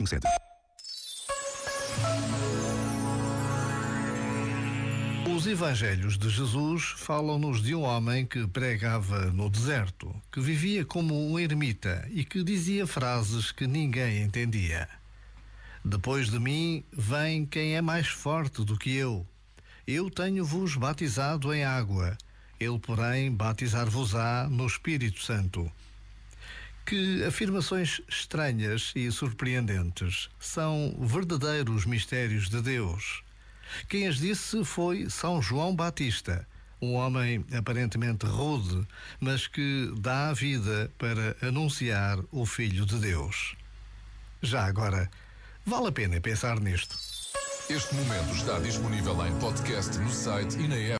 95457. Os evangelhos de Jesus falam-nos de um homem que pregava no deserto, que vivia como um ermita e que dizia frases que ninguém entendia. Depois de mim vem quem é mais forte do que eu. Eu tenho-vos batizado em água, ele, porém, batizar-vos-á no Espírito Santo. Que afirmações estranhas e surpreendentes são verdadeiros mistérios de Deus. Quem as disse foi São João Batista, um homem aparentemente rude, mas que dá a vida para anunciar o Filho de Deus. Já agora, vale a pena pensar nisto. Este momento está disponível em podcast no site e na app.